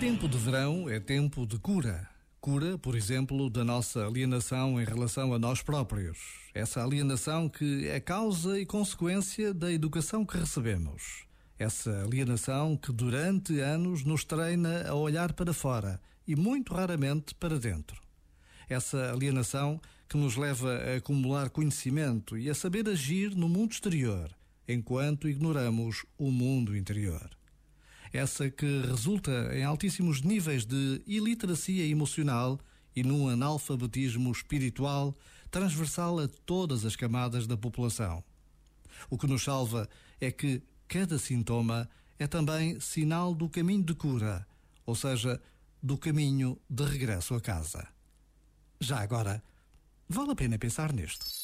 Tempo de verão é tempo de cura. Cura, por exemplo, da nossa alienação em relação a nós próprios. Essa alienação que é causa e consequência da educação que recebemos. Essa alienação que durante anos nos treina a olhar para fora e muito raramente para dentro. Essa alienação que nos leva a acumular conhecimento e a saber agir no mundo exterior, enquanto ignoramos o mundo interior essa que resulta em altíssimos níveis de iliteracia emocional e num analfabetismo espiritual transversal a todas as camadas da população. O que nos salva é que cada sintoma é também sinal do caminho de cura, ou seja, do caminho de regresso a casa. Já agora, vale a pena pensar nisto.